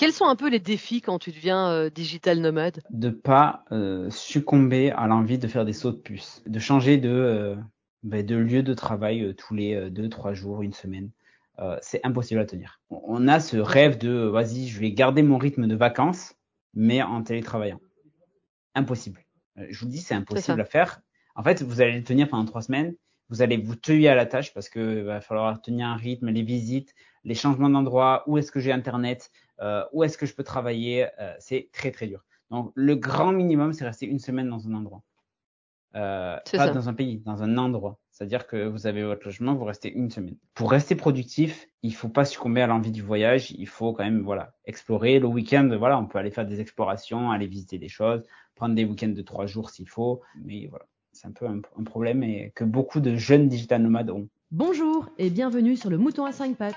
Quels sont un peu les défis quand tu deviens euh, digital nomade? De pas euh, succomber à l'envie de faire des sauts de puce, de changer de, euh, ben, de lieu de travail tous les deux, trois jours, une semaine. c'est impossible à tenir. On a ce rêve de, vas-y, je vais garder mon rythme de vacances, mais en télétravaillant. Impossible. je vous dis, c'est impossible à faire. En fait, vous allez le tenir pendant trois semaines. Vous allez vous tuer à la tâche parce que va falloir tenir un rythme, les visites, les changements d'endroit, où est-ce que j'ai internet, euh, où est-ce que je peux travailler, euh, c'est très très dur. Donc le grand minimum, c'est rester une semaine dans un endroit. Euh, pas dans un pays, dans un endroit. C'est-à-dire que vous avez votre logement, vous restez une semaine. Pour rester productif, il faut pas succomber à l'envie du voyage. Il faut quand même, voilà, explorer le week-end. Voilà, on peut aller faire des explorations, aller visiter des choses, prendre des week-ends de trois jours s'il faut. Mais voilà, c'est un peu un, un, problème et que beaucoup de jeunes digital nomades ont. Bonjour et bienvenue sur le Mouton à 5 pattes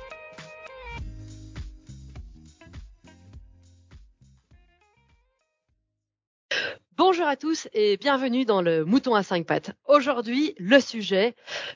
Bonjour à tous et bienvenue dans le Mouton à cinq pattes. Aujourd'hui, le sujet,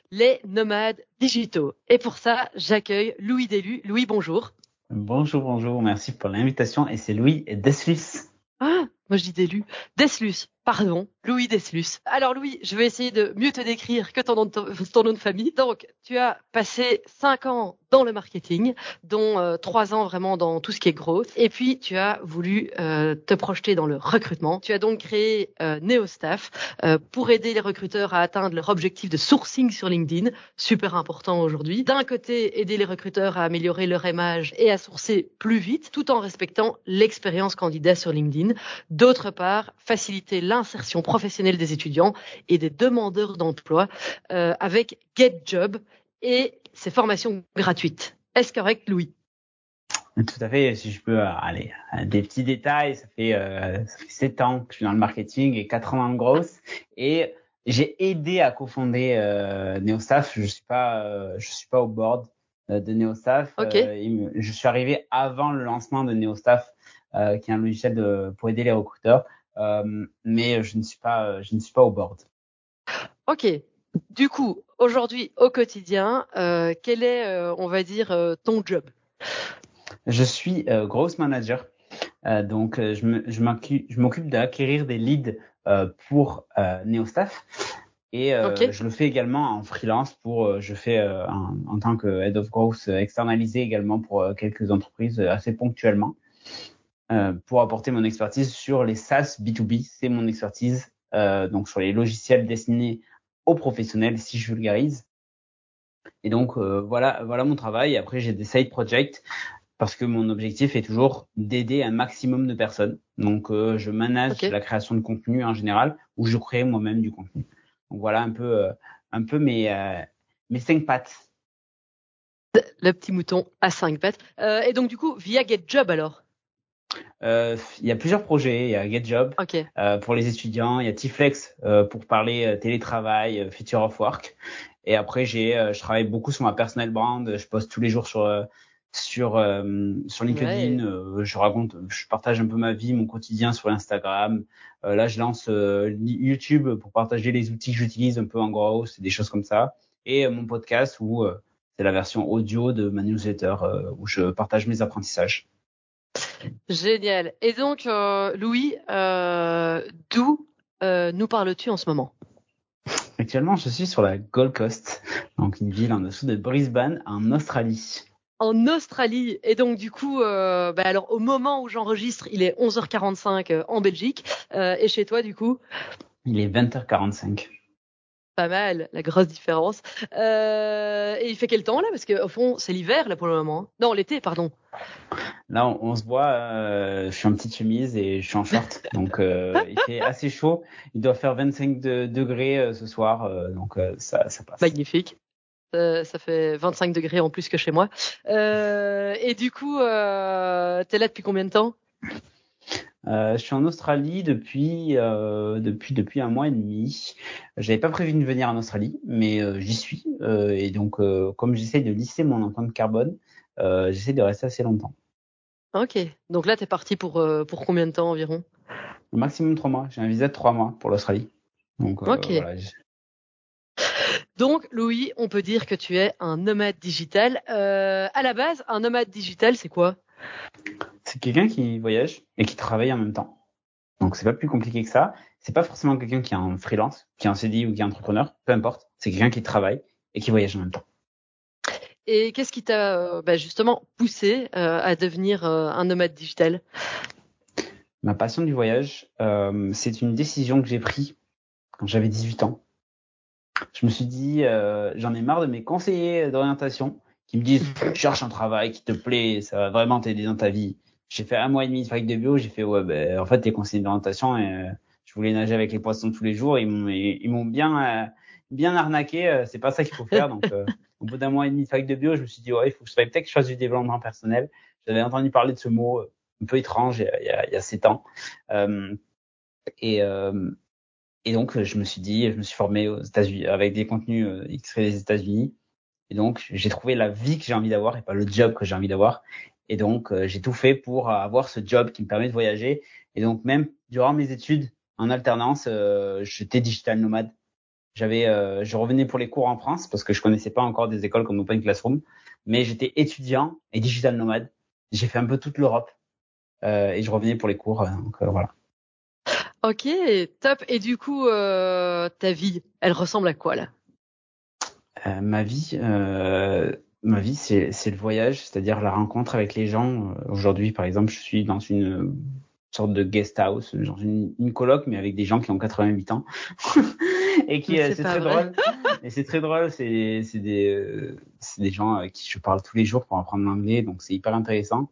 les nomades digitaux. Et pour ça, j'accueille Louis Delu. Louis, bonjour. Bonjour, bonjour, merci pour l'invitation. Et c'est Louis Deslus. Ah, moi je dis Delu. Deslus, pardon. Louis Deslus. Alors Louis, je vais essayer de mieux te décrire que ton nom de, famille. Donc, tu as passé cinq ans dans le marketing, dont euh, trois ans vraiment dans tout ce qui est growth. Et puis, tu as voulu euh, te projeter dans le recrutement. Tu as donc créé euh, NeoStaff euh, pour aider les recruteurs à atteindre leur objectif de sourcing sur LinkedIn, super important aujourd'hui. D'un côté, aider les recruteurs à améliorer leur image et à sourcer plus vite, tout en respectant l'expérience candidat sur LinkedIn. D'autre part, faciliter l'insertion professionnelle des étudiants et des demandeurs d'emploi euh, avec GetJob et ses formations gratuites. Est-ce correct, Louis? Tout à fait. Si je peux euh, aller des petits détails, ça fait euh, ça fait sept ans que je suis dans le marketing et quatre ans dans le growth et j'ai aidé à cofonder euh, Neostaff. Je suis pas euh, je suis pas au board de Neostaff. Okay. je suis arrivé avant le lancement de Neostaff, qui est un logiciel de, pour aider les recruteurs. Euh, mais je ne suis pas, je ne suis pas au board. Ok. Du coup, aujourd'hui, au quotidien, euh, quel est, euh, on va dire, ton job? Je suis growth manager. donc, je m'occupe d'acquérir des leads pour NeoStaff. Et okay. je le fais également en freelance pour, je fais en, tant que head of growth externalisé également pour quelques entreprises assez ponctuellement. Euh, pour apporter mon expertise sur les SaaS B2B. C'est mon expertise, euh, donc sur les logiciels destinés aux professionnels, si je vulgarise. Et donc euh, voilà, voilà mon travail. Après, j'ai des side projects parce que mon objectif est toujours d'aider un maximum de personnes. Donc euh, je manage okay. la création de contenu en général ou je crée moi-même du contenu. Donc voilà un peu, euh, un peu mes, mes cinq pattes. Le petit mouton à cinq pattes. et donc du coup, via GetJob alors? euh, il y a plusieurs projets. Il y a GetJob okay. euh, pour les étudiants. Il y a Tiflex euh, pour parler euh, télétravail, euh, future of work. Et après, j'ai, euh, je travaille beaucoup sur ma personal brand. Je poste tous les jours sur sur sur LinkedIn. Ouais. je raconte, je partage un peu ma vie, mon quotidien sur Instagram. là, je lance YouTube pour partager les outils que j'utilise un peu en gros, c'est des choses comme ça. Et mon podcast où c'est la version audio de ma newsletter où je partage mes apprentissages. Génial. Et donc, euh, Louis, euh, d'où euh, nous parles-tu en ce moment? Actuellement, je suis sur la Gold Coast, donc une ville en dessous de Brisbane, en Australie. En Australie. Et donc, du coup, bah alors au moment où j'enregistre, il est 11h45 en Belgique. et chez toi, du coup? Il est 20h45 pas mal, la grosse différence. Euh, et il fait quel temps là? Parce qu'au fond, c'est l'hiver là pour le moment. Non, l'été, pardon. Là, on, on se voit. Euh, je suis en petite chemise et je suis en short, donc euh, il fait assez chaud. Il doit faire 25 de, degrés ce soir, donc ça, ça passe. Magnifique. ça fait 25 degrés en plus que chez moi. et du coup, t'es là depuis combien de temps? Je suis en Australie depuis euh, depuis depuis un mois et demi. J'avais pas prévu de venir en Australie, mais euh, j'y suis. Euh, et donc, euh, comme j'essaie de lisser mon empreinte carbone, euh, j'essaie de rester assez longtemps. Ok. Donc là, t'es parti pour pour combien de temps environ? Au maximum trois mois. J'ai un visa de trois mois pour l'Australie. Donc voilà. Donc, Louis, on peut dire que tu es un nomade digital. Euh, à la base, un nomade digital, c'est quoi? C'est quelqu'un qui voyage et qui travaille en même temps. Donc c'est pas plus compliqué que ça. C'est pas forcément quelqu'un qui est en freelance, qui est en CDI ou qui est entrepreneur, peu importe. C'est quelqu'un qui travaille et qui voyage en même temps. Et qu'est-ce qui t'a euh, bah, justement poussé euh, à devenir euh, un nomade digital? Ma passion du voyage, euh, c'est une décision que j'ai prise quand j'avais 18 ans. Je me suis dit, j'en ai marre de mes conseillers d'orientation qui me disent, cherche un travail qui te plaît, ça va vraiment t'aider dans ta vie. J'ai fait un mois et demi de fac de bio, j'ai fait, ouais, ben, en fait, t'es conseiller d'orientation euh, je voulais nager avec les poissons tous les jours. Ils m'ont, ils, m'ont bien, euh, bien arnaqué. euh, c'est pas ça qu'il faut faire. Donc, euh, au bout d'un mois et demi de fac de bio, je me suis dit, ouais, il faut que je peut-être que fasse du développement personnel. J'avais entendu parler de ce mot euh, un peu étrange il y a, il y a, sept ans. Euh, et, et donc, je me suis dit, je me suis formé aux États-Unis avec des contenus extraits des États-Unis. Et donc, j'ai trouvé la vie que j'ai envie d'avoir et pas le job que j'ai envie d'avoir. Et donc, euh, j'ai tout fait pour avoir ce job qui me permet de voyager. Et donc, même durant mes études en alternance, euh, j'étais digital nomade. J'avais, euh, je revenais pour les cours en France parce que je connaissais pas encore des écoles comme Open Classroom, mais j'étais étudiant et digital nomade. J'ai fait un peu toute l'Europe euh, et je revenais pour les cours. euh, Donc euh, voilà. Ok, top. Et du coup, euh, ta vie, elle ressemble à quoi là? Euh, ma vie, euh, ma vie, c'est c'est le voyage, c'est-à-dire la rencontre avec les gens. Euh, Aujourd'hui, par exemple, je suis dans une sorte de guest house, genre une, une coloc, mais avec des gens qui ont 88 ans et qui, euh, C'est c'est très vrai. drôle. Et c'est très drôle. C'est c'est des euh, c'est des gens avec qui je parle tous les jours pour apprendre l'anglais, donc c'est hyper intéressant.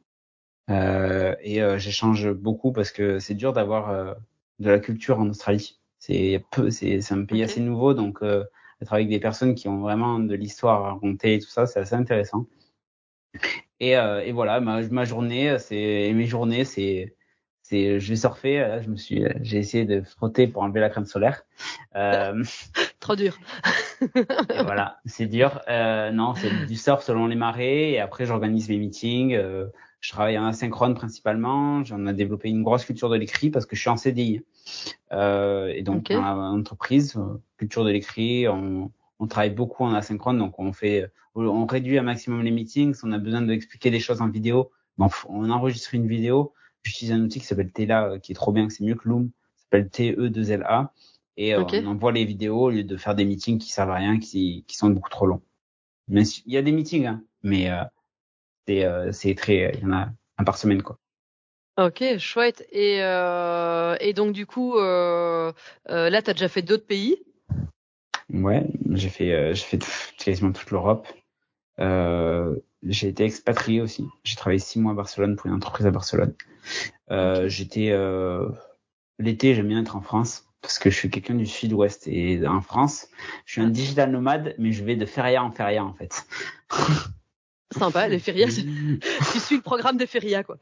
Euh, et euh, j'échange beaucoup parce que c'est dur d'avoir euh, de la culture en Australie. C'est peu, c'est c'est un pays assez nouveau, donc euh, être avec des personnes qui ont vraiment de l'histoire à raconter et tout ça, c'est assez intéressant. Et, euh, et voilà, ma, ma journée, c'est mes journées, c'est c'est je vais surfer. Là, je me suis, j'ai essayé de frotter pour enlever la crème solaire. Euh, Trop dur. et voilà, c'est dur. Euh, non, c'est du surf selon les marées. Et après, j'organise mes meetings. Euh, je travaille en asynchrone principalement. J'en ai développé une grosse culture de l'écrit parce que je suis en CDI. Euh, et donc, Ok. dans l'entreprise, euh, culture de l'écrit, on, on travaille beaucoup en asynchrone. Donc, on fait, on réduit un maximum les meetings. Si on a besoin d'expliquer des choses en vidéo, bon, on enregistre une vidéo. J'utilise un outil qui s'appelle Tela, euh, qui est trop bien, c'est mieux que Loom. Ça s'appelle TE2LA. Et euh, Ok. on envoie les vidéos au lieu de faire des meetings qui servent à rien, qui, qui sont beaucoup trop longs. Mais il y a des meetings, hein, mais euh, c'est euh, c'est très, il y en a un par semaine quoi. Ok, chouette. Et, euh, et donc du coup, euh, euh, là, t'as déjà fait d'autres pays? Ouais, j'ai fait euh, j'ai fait tout- quasiment toute l'Europe. Euh, j'ai été expatrié aussi. J'ai travaillé six mois à Barcelone pour une entreprise à Barcelone. Euh. J'étais euh, l'été, j'aime bien être en France parce que je suis quelqu'un du sud-ouest et en France, je suis un digital nomade, mais je vais de feria en feria en fait. Sympa, les férias. tu suis le programme des férias, quoi.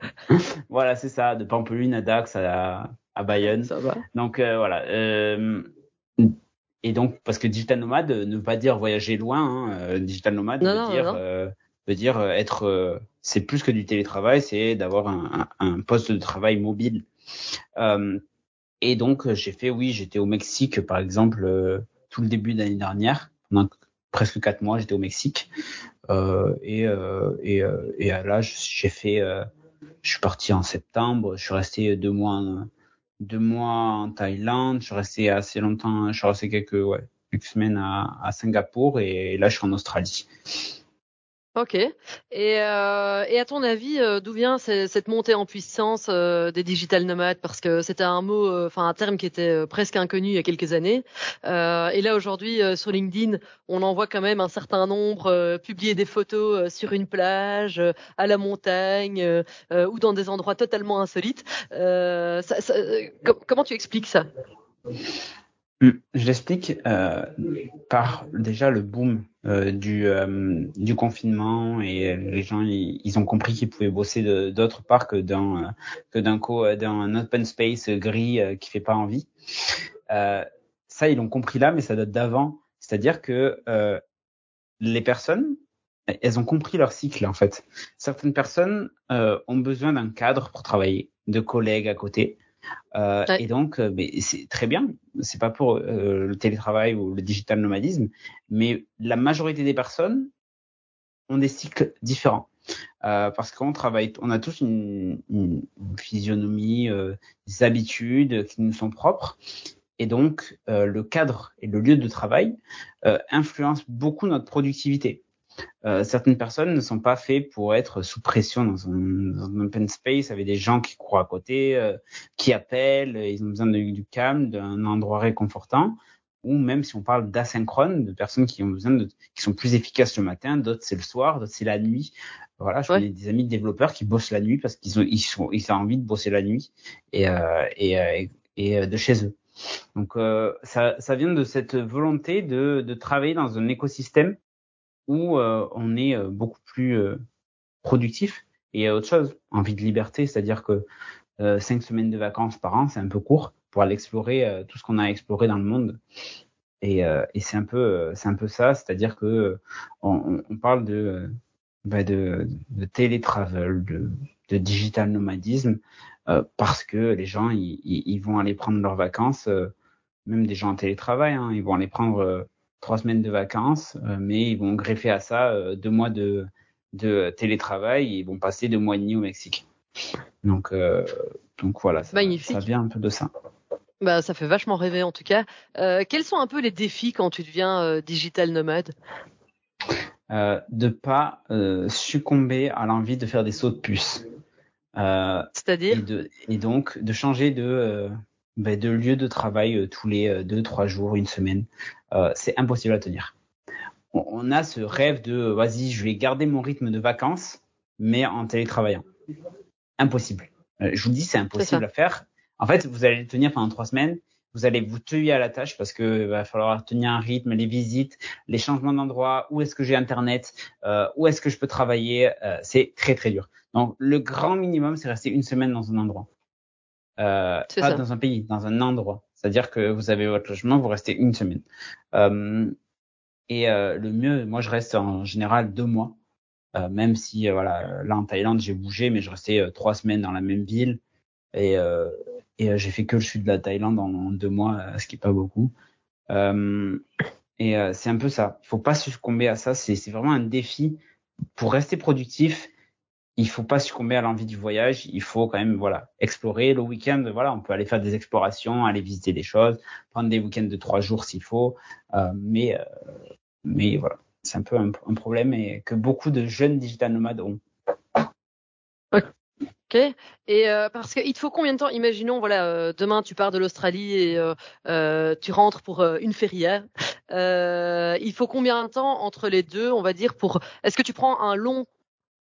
Voilà, c'est ça, de Pampelune à Dax à, à Bayonne. Ça va. Donc euh, voilà. Euh, et donc parce que digital nomade ne veut pas dire voyager loin. Hein. Euh, Digital nomade Non, veut non, dire non. euh, veut dire être. c'est plus que du télétravail, c'est d'avoir un, un, un poste de travail mobile. Et donc j'ai fait, oui, j'étais au Mexique par exemple tout le début d'année dernière. Pendant presque quatre mois, j'étais au Mexique. Euh, et euh, et, euh, et euh, là, j'ai fait. je suis parti en septembre. Je suis resté deux mois. Deux mois en Thaïlande. Je suis resté assez longtemps. Je suis resté quelques ouais quelques semaines à, à Singapour et là je suis en Australie. Ok. Et, euh, et à ton avis, euh, d'où vient ce- cette montée en puissance euh, des digital nomades? Parce que c'était un mot, euh, enfin un terme qui était euh, presque inconnu il y a quelques années. Euh, et là aujourd'hui sur LinkedIn, on en voit quand même un certain nombre publier des photos sur une plage, à la montagne ou dans des endroits totalement insolites. Ça- ça- com- comment tu expliques ça? Je l'explique euh, par déjà le boom euh, du, euh, du confinement et les gens ils, ont compris qu'ils pouvaient bosser d'autre part que dans euh, que d'un co d'un open space gris qui fait pas envie. ça ils l'ont compris là, mais ça date d'avant. C'est-à-dire que les personnes elles ont compris leur cycle en fait. Certaines personnes ont besoin d'un cadre pour travailler, de collègues à côté. Euh, Et donc, euh, c'est très bien. C'est pas pour euh, le télétravail ou le digital nomadisme, mais la majorité des personnes ont des cycles différents. Euh, parce qu'on travaille, on a tous une, une physionomie, des habitudes qui nous sont propres, et donc le cadre et le lieu de travail influencent beaucoup notre productivité. Euh, certaines personnes ne sont pas faites pour être sous pression dans un, open space avec des gens qui courent à côté, euh, qui appellent, ils ont besoin de, du calme, d'un endroit réconfortant. Ou même si on parle d'asynchrone, de personnes qui ont besoin de, qui sont plus efficaces le matin, d'autres c'est le soir, d'autres c'est la nuit. Voilà, je connais des amis de développeurs qui bossent la nuit parce qu'ils ont, ils sont, ils ont envie de bosser la nuit et, euh, et, et, et, de chez eux. Donc ça, ça vient de cette volonté de, de travailler dans un écosystème où euh, on est euh, beaucoup plus euh, productif. Et autre chose, envie de liberté, c'est-à-dire que cinq semaines de vacances par an, c'est un peu court pour aller explorer tout ce qu'on a exploré dans le monde. Et, c'est un peu, c'est un peu ça, c'est-à-dire que on, parle de, bah de, de télétravel, de, digital nomadisme, parce que les gens, ils, ils, vont aller prendre leurs vacances, même des gens en télétravail, hein, ils vont aller prendre trois semaines de vacances, euh, mais ils vont greffer à ça euh, deux mois de, de télétravail et ils vont passer deux mois et demi au Mexique. Donc, euh, donc voilà, ça, ça, vient un peu de ça. Bah, ça fait vachement rêver en tout cas. Euh, quels sont un peu les défis quand tu deviens euh, digital nomade? Euh, De pas succomber à l'envie de faire des sauts de puce. C'est-à-dire? et, et, donc de changer de ben, de lieu de travail euh, tous les euh, deux, trois jours, une semaine. Euh, c'est impossible à tenir. On, on, a ce rêve de vas-y, je vais garder mon rythme de vacances, mais en télétravaillant. Impossible. je vous dis, c'est impossible à faire. En fait, vous allez le tenir pendant trois semaines. Vous allez vous tuer à la tâche parce que va falloir tenir un rythme, les visites, les changements d'endroit, où est-ce que j'ai internet, euh, où est-ce que je peux travailler. Euh, c'est très très dur. Donc le grand minimum, c'est rester une semaine dans un endroit. Euh, pas dans un pays, dans un endroit. C'est-à-dire que vous avez votre logement, vous restez une semaine. Euh, et euh, le mieux, moi je reste en général deux mois, euh, même si euh, voilà, là en Thaïlande j'ai bougé, mais je restais euh, trois semaines dans la même ville et, et j'ai fait que le sud de la Thaïlande en, deux mois, ce qui est pas beaucoup. et c'est un peu ça. Il faut pas succomber à ça. C'est vraiment un défi pour rester productif il faut pas succomber à l'envie du voyage. Il faut quand même, voilà, explorer le week-end. Voilà, on peut aller faire des explorations, aller visiter des choses, prendre des week-ends de trois jours s'il faut. Euh, mais, euh, mais voilà, c'est un peu un, problème et que beaucoup de jeunes digital nomades ont. Ok. Et euh, parce qu'il te faut combien de temps? Imaginons, voilà, demain tu pars de l'Australie et tu rentres pour une feria. il faut combien de temps entre les deux, on va dire, pour Est-ce que tu prends un long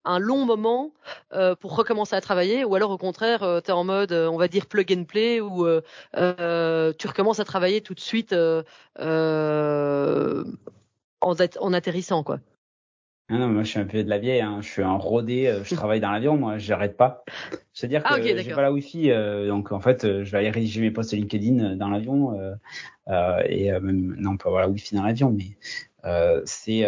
un long moment euh, pour recommencer à travailler ou alors au contraire euh, tu es en mode euh, on va dire plug and play ou tu recommences à travailler tout de suite en, en atterrissant quoi. Ah non, moi je suis un peu de la vieille, hein. je suis un rodé, je travaille dans l'avion, moi j'arrête pas. C'est-à-dire ah, que j'ai pas la wifi, donc en fait je vais aller rédiger mes posts LinkedIn dans l'avion et même non pas avoir la wifi dans l'avion, mais c'est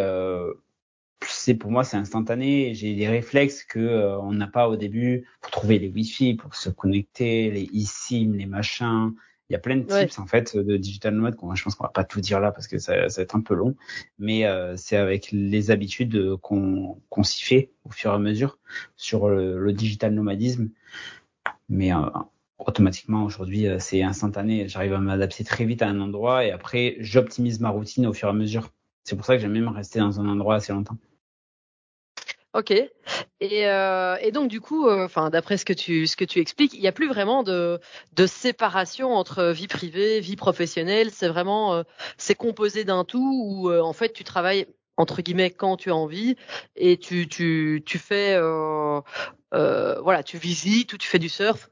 c'est pour moi c'est instantané. J'ai des réflexes que euh, on n'a pas au début pour trouver les Wi-Fi, pour se connecter, les eSIM, les machins. Il y a plein de tips en fait de digital nomade. Je pense qu'on va pas tout dire là parce que ça, ça va être un peu long, mais euh, c'est avec les habitudes qu'on qu'on s'y fait au fur et à mesure sur le, digital nomadisme. Mais euh, automatiquement aujourd'hui c'est instantané. J'arrive à m'adapter très vite à un endroit et après j'optimise ma routine au fur et à mesure. C'est pour ça que j'aime même rester dans un endroit assez longtemps. Ok. Et, euh, et donc du coup, euh, enfin d'après ce que tu ce que tu expliques, il n'y a plus vraiment de de séparation entre vie privée, vie professionnelle. C'est vraiment euh, c'est composé d'un tout où euh, en fait tu travailles entre guillemets quand tu as envie et tu tu tu fais voilà tu visites ou tu fais du surf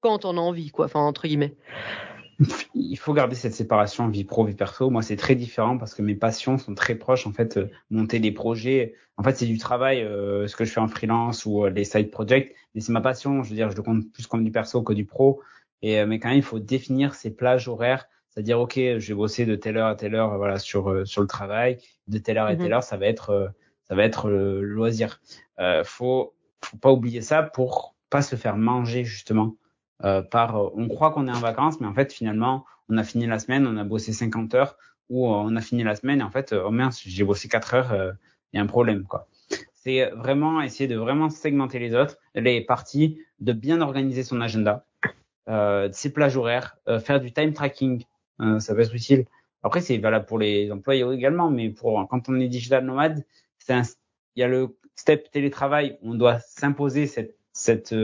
quand on a envie quoi. Enfin entre guillemets. Il faut garder cette séparation vie pro vie perso. Moi, c'est très différent parce que mes passions sont très proches. En fait, euh, monter des projets, en fait, c'est du travail. Euh, ce que je fais en freelance ou les side projects, mais c'est ma passion. Je veux dire, je le compte plus comme du perso que du pro. Et mais quand même, il faut définir ses plages horaires. C'est-à-dire, ok, je vais bosser de telle heure à telle heure, voilà, sur sur le travail. De telle heure à telle mhm. heure, ça va être ça va être le loisir. Euh, faut faut pas oublier ça pour pas se faire manger justement euh, par euh, on croit qu'on est en vacances mais en fait finalement on a fini la semaine on a bossé 50 heures ou euh, on a fini la semaine et en fait oh mince j'ai bossé 4 heures il y a un problème quoi. C'est vraiment essayer de vraiment segmenter les autres les parties de bien organiser son agenda euh, ses plages horaires faire du time tracking ça peut être utile. Après c'est valable pour les employés également mais pour quand on est digital nomade c'est il y a le step télétravail on doit s'imposer cette cette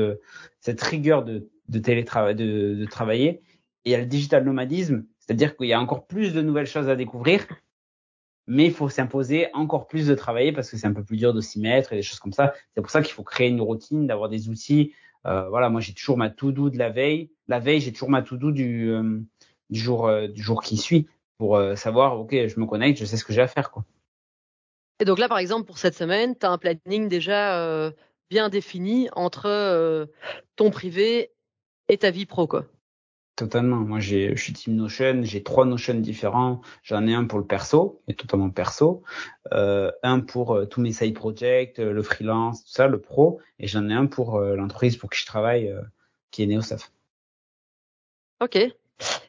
cette rigueur de de télétravail, de, de travailler. Et il y a le digital nomadisme, c'est-à-dire qu'il y a encore plus de nouvelles choses à découvrir, mais il faut s'imposer encore plus de travailler parce que c'est un peu plus dur de s'y mettre et des choses comme ça. C'est pour ça qu'il faut créer une routine, d'avoir des outils. Euh, voilà, moi j'ai toujours ma to-do de la veille. La veille, j'ai toujours ma to-do du, euh, du jour euh, du jour qui suit pour savoir, ok, je me connecte, je sais ce que j'ai à faire, quoi. Et donc là, par exemple, pour cette semaine, tu as un planning déjà bien défini entre ton privé et ta vie pro, quoi. Totalement. Moi, j'ai, je suis team Notion. J'ai trois Notion différents. J'en ai un pour le perso, et totalement perso. Euh, un pour euh, tous mes side projects, euh, le freelance, tout ça, le pro. Et j'en ai un pour euh, l'entreprise pour qui je travaille, qui est Neosaf. Ok.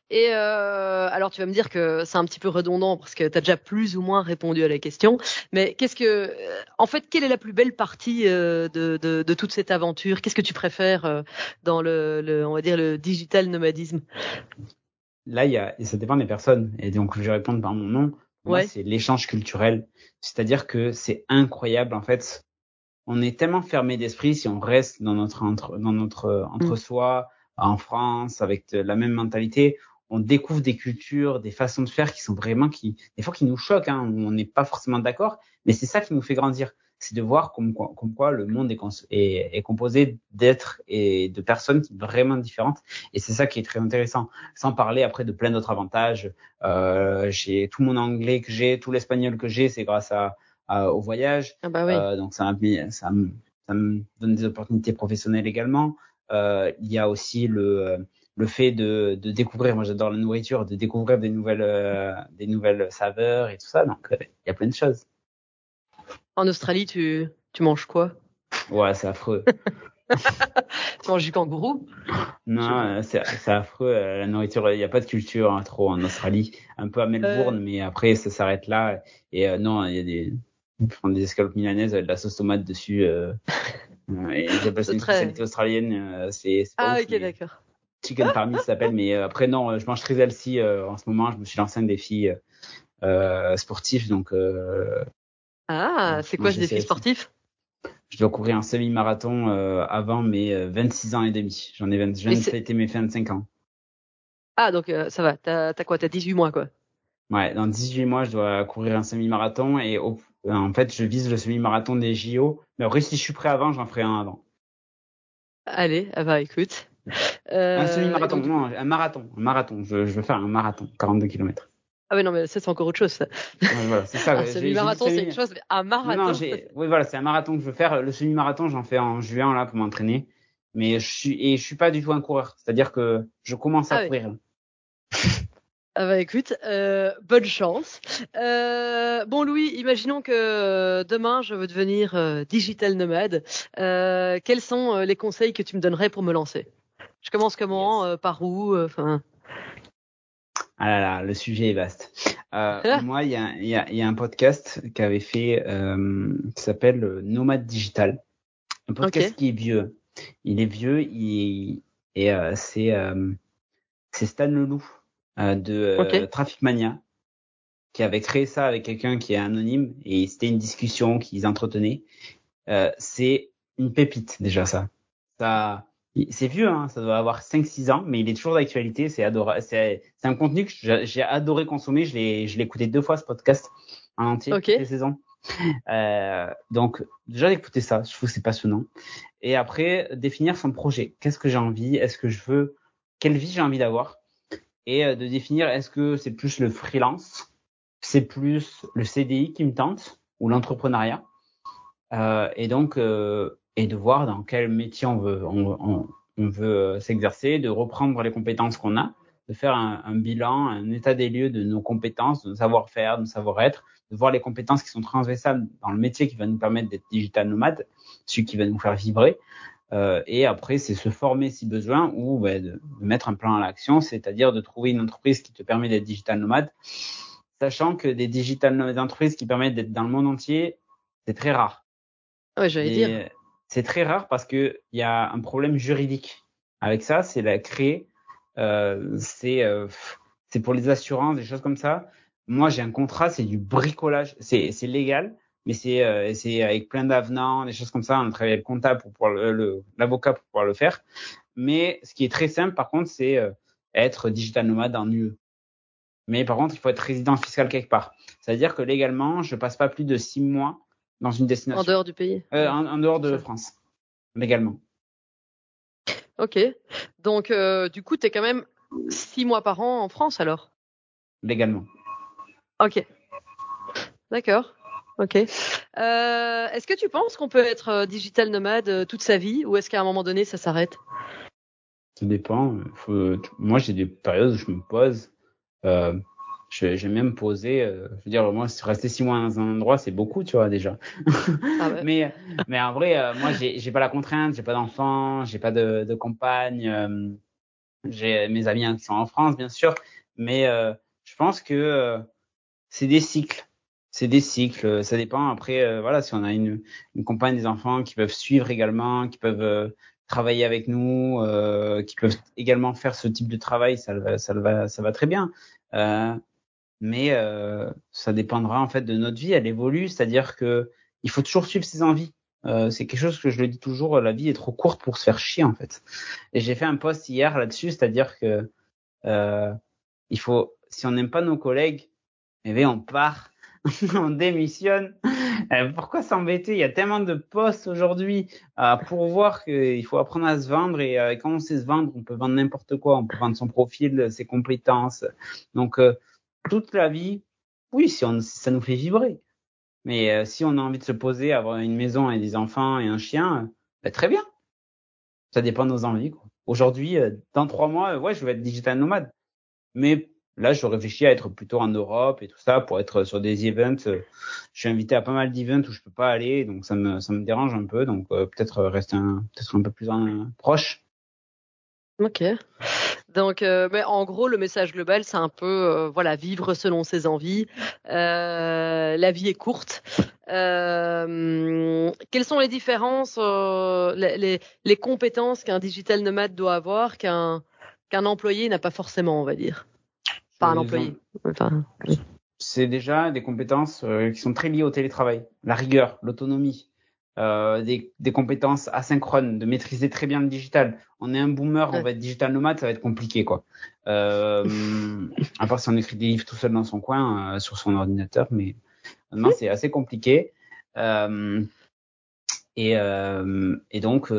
Et euh, alors tu vas me dire que c'est un petit peu redondant parce que tu as déjà plus ou moins répondu à la question, mais qu'est-ce que, euh, en fait, quelle est la plus belle partie euh, de, de, de, toute cette aventure? Qu'est-ce que tu préfères euh, dans le, le, on va dire, le digital nomadisme? Là, il y a, ça dépend des personnes, et donc je vais répondre par mon nom. Moi, c'est l'échange culturel, c'est-à-dire que c'est incroyable en fait. On est tellement fermé d'esprit si on reste dans notre entre, dans notre entre mm. soi en France avec la même mentalité on découvre des cultures, des façons de faire qui sont vraiment qui, des fois qui nous choquent, hein, on n'est pas forcément d'accord, mais c'est ça qui nous fait grandir. C'est de voir comme quoi, comme quoi le monde est, est, est composé d'êtres et de personnes vraiment différentes. Et c'est ça qui est très intéressant. Sans parler après de plein d'autres avantages. Euh, j'ai tout mon anglais que j'ai, tout l'espagnol que j'ai, c'est grâce à, au voyage. Ah bah oui. euh, donc ça, ça, ça me donne des opportunités professionnelles également. Euh, il y a aussi le le fait de, de découvrir, moi j'adore la nourriture, de découvrir des nouvelles, euh, des nouvelles saveurs et tout ça. Donc euh, il y a plein de choses. En Australie, tu, tu manges quoi? Ouais, c'est affreux. tu manges du kangourou? Non, euh, c'est affreux. La nourriture, il n'y a pas de culture hein, trop en Australie. Un peu à Melbourne, mais après ça s'arrête là. Et non, il y a des, prendre des escalopes milanaises avec de la sauce tomate dessus. et ils appellent ça une spécialité australienne. c'est ah ok, d'accord. Chicken Parmi ça s'appelle, mais euh, après non, euh, je mange très healthy euh, en ce moment. Je me suis lancé un défi sportif, donc. ah, c'est quoi ce défi sportif? Je dois courir un semi-marathon avant mes 26 ans et demi. J'en ai 20, je viens de fêter mes 25 ans. Ah donc ça va. T'as as quoi? T'as 18 mois quoi Ouais, dans 18 mois, je dois courir un semi-marathon et en fait, je vise le semi-marathon des JO. Mais après, si je suis prêt avant, j'en ferai un avant. Allez, ah bah écoute. Euh, un semi-marathon, non, un marathon, un marathon. Je, je veux faire un marathon, 42 km. Ah oui, non, mais ça, c'est encore autre chose, ça. Ouais, voilà, c'est ça. un semi-marathon, c'est une chose, mais un marathon. Non, oui, voilà, c'est un marathon que je veux faire. Le semi-marathon, j'en fais en juin, là, pour m'entraîner. Mais je suis, et je suis pas du tout un coureur. C'est-à-dire que je commence à ah courir. Ah bah écoute, euh, bonne chance. Euh, bon Louis, imaginons que demain je veux devenir euh, digital nomade. Euh, quels sont euh, les conseils que tu me donnerais pour me lancer? Je commence comment euh, Par où Enfin. ah là là, le sujet est vaste. moi, il y a, y, a, y a, un podcast qui avait fait, qui s'appelle Nomade Digital. Un podcast qui est vieux. Il est vieux, il, et c'est c'est Stan Leloup euh, de euh, Traffic Mania qui avait créé ça avec quelqu'un qui est anonyme et c'était une discussion qu'ils entretenaient. Euh, c'est une pépite déjà ça. Ça, c'est vieux, hein, ça doit avoir 5-6 ans, mais il est toujours d'actualité. C'est un contenu que j'ai adoré consommer. Je l'ai, je l'ai écouté deux fois ce podcast en entier, okay. toutes les saisons. Euh, donc déjà d'écouter ça, je trouve que c'est passionnant. Et après définir son projet. Qu'est-ce que j'ai envie? Est-ce que je veux? Quelle vie j'ai envie d'avoir? Et euh, de définir est-ce que c'est plus le freelance, c'est plus le CDI qui me tente? Ou l'entrepreneuriat, euh, et donc euh, et de voir dans quel métier on veut on, on, veut s'exercer, de reprendre les compétences qu'on a, de faire un, un, bilan, un état des lieux de nos compétences, de nos savoir-faire, de nos savoir-être, de voir les compétences qui sont transversales dans le métier qui va nous permettre d'être digital nomade, celui qui va nous faire vibrer. Euh, et après, c'est se former si besoin ou bah, de, de, mettre un plan à l'action, c'est-à-dire de trouver une entreprise qui te permet d'être digital nomade, sachant que des digital nomades entreprises qui permettent d'être dans le monde entier, c'est très rare. Ouais, j'allais dire. C'est très rare parce que il y a un problème juridique avec ça, c'est la créer, euh, c'est euh, c'est pour les assurances, des choses comme ça. Moi, j'ai un contrat, c'est du bricolage, c'est c'est légal, mais c'est euh, c'est avec plein d'avenants, des choses comme ça. On travaille avec le comptable pour pouvoir l'avocat pour pouvoir le faire. Mais ce qui est très simple, par contre, c'est euh, être digital nomade en UE. Mais par contre, il faut être résident fiscal quelque part. C'est-à-dire que légalement, je passe pas plus de six mois dans une destination. En dehors du pays. Euh, en, en, dehors de France, légalement. Ok. Donc, euh, du coup, tu es quand même six mois par an en France alors? Légalement. Ok. D'accord. Ok. Euh, est-ce que tu penses qu'on peut être digital nomade toute sa vie ou est-ce qu'à un moment donné ça s'arrête? Ça dépend. Faut... Moi j'ai des périodes où je me pose. Euh, j'ai même posé, euh, je veux dire, moi rester six mois dans un endroit c'est beaucoup, tu vois déjà. Ah ouais. mais mais en vrai, euh, moi j'ai j'ai pas la contrainte, j'ai pas d'enfants, j'ai pas de, de compagne, euh, j'ai mes amis qui sont en France bien sûr, mais je pense que c'est des cycles c'est des cycles. Ça dépend après, euh, voilà, si on a une, une compagne, des enfants qui peuvent suivre également, qui peuvent euh, travailler avec nous, euh, qui peuvent également faire ce type de travail, ça ça va, ça va très bien. Mais ça dépendra en fait de notre vie. Elle évolue, c'est-à-dire que il faut toujours suivre ses envies. c'est quelque chose que je le dis toujours. La vie est trop courte pour se faire chier en fait. Et j'ai fait un post hier là-dessus, c'est-à-dire que il faut, si on n'aime pas nos collègues, eh bien on part on démissionne. Euh, pourquoi s'embêter? Il y a tellement de postes aujourd'hui euh, pour voir qu'il faut apprendre à se vendre et euh, quand on sait se vendre, on peut vendre n'importe quoi. On peut vendre son profil, ses compétences. Donc euh, toute la vie, oui, si, ça nous fait vibrer. Mais euh, si on a envie de se poser, avoir une maison et des enfants et un chien, ben, très bien. Ça dépend de nos envies. Aujourd'hui, dans trois mois, ouais, je vais être digital nomade. Mais Là, je réfléchis à être plutôt en Europe et tout ça pour être sur des events. Je suis invité à pas mal d'events où je peux pas aller, donc ça me dérange un peu. Donc euh, peut-être rester peut-être un peu plus proche. Ok. Donc, euh, mais en gros, le message global, c'est un peu, euh, voilà, vivre selon ses envies. Euh, la vie est courte. Quelles sont les différences, les, les, les, compétences qu'un digital nomade doit avoir qu'un qu'un employé n'a pas forcément, on va dire? Pas un employé. Enfin, c'est déjà des compétences qui sont très liées au télétravail, la rigueur, l'autonomie, euh, des, des, compétences asynchrones, de maîtriser très bien le digital. On est un boomer, ouais. on va être digital nomade, ça va être compliqué quoi. Euh, à part si on écrit des livres tout seul dans son coin euh, sur son ordinateur, mais maintenant c'est assez compliqué. Euh, et, et, donc,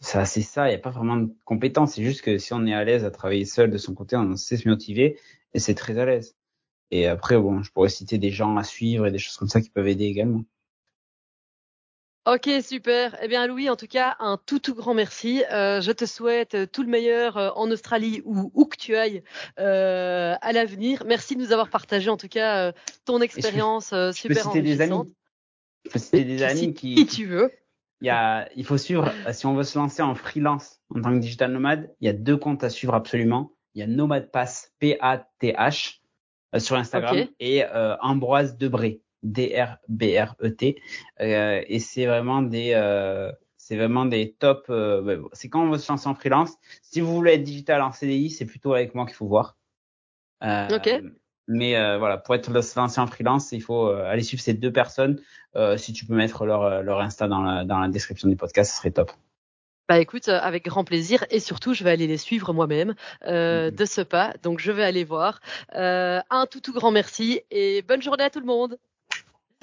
c'est ça, il n'y a pas vraiment de compétences. C'est juste que si on est à l'aise à travailler seul de son côté, on sait se motiver et c'est très à l'aise. Et après, bon, je pourrais citer des gens à suivre et des choses comme ça qui peuvent aider également. Ok, super. Eh bien, Louis, en tout cas, un tout tout grand merci. Euh, je te souhaite tout le meilleur euh, en Australie ou où que tu ailles euh, à l'avenir. Merci de nous avoir partagé, en tout cas, euh, ton expérience je, je super peux citer des amis. Je peux citer des amis qui. Qui tu veux. Il y a, il faut suivre. Si on veut se lancer en freelance en tant que digital nomade, il y a deux comptes à suivre absolument il y a Nomad Pass, P-A-T-H, euh, sur Instagram, okay. et euh, Ambroise Debré, D-R-B-R-E-T. Euh, et c'est vraiment des, euh, c'est vraiment des top. Euh, c'est quand on veut se lancer en freelance. Si vous voulez être digital en CDI, c'est plutôt avec moi qu'il faut voir. ok. Mais voilà, pour être se lancer en freelance, il faut aller suivre ces deux personnes. si tu peux mettre leur, leur Insta dans la, dans la description du podcast, ce serait top. Bah écoute, avec grand plaisir et surtout je vais aller les suivre moi-même euh, mmh. de ce pas. Donc je vais aller voir. Euh, un tout tout grand merci et bonne journée à tout le monde.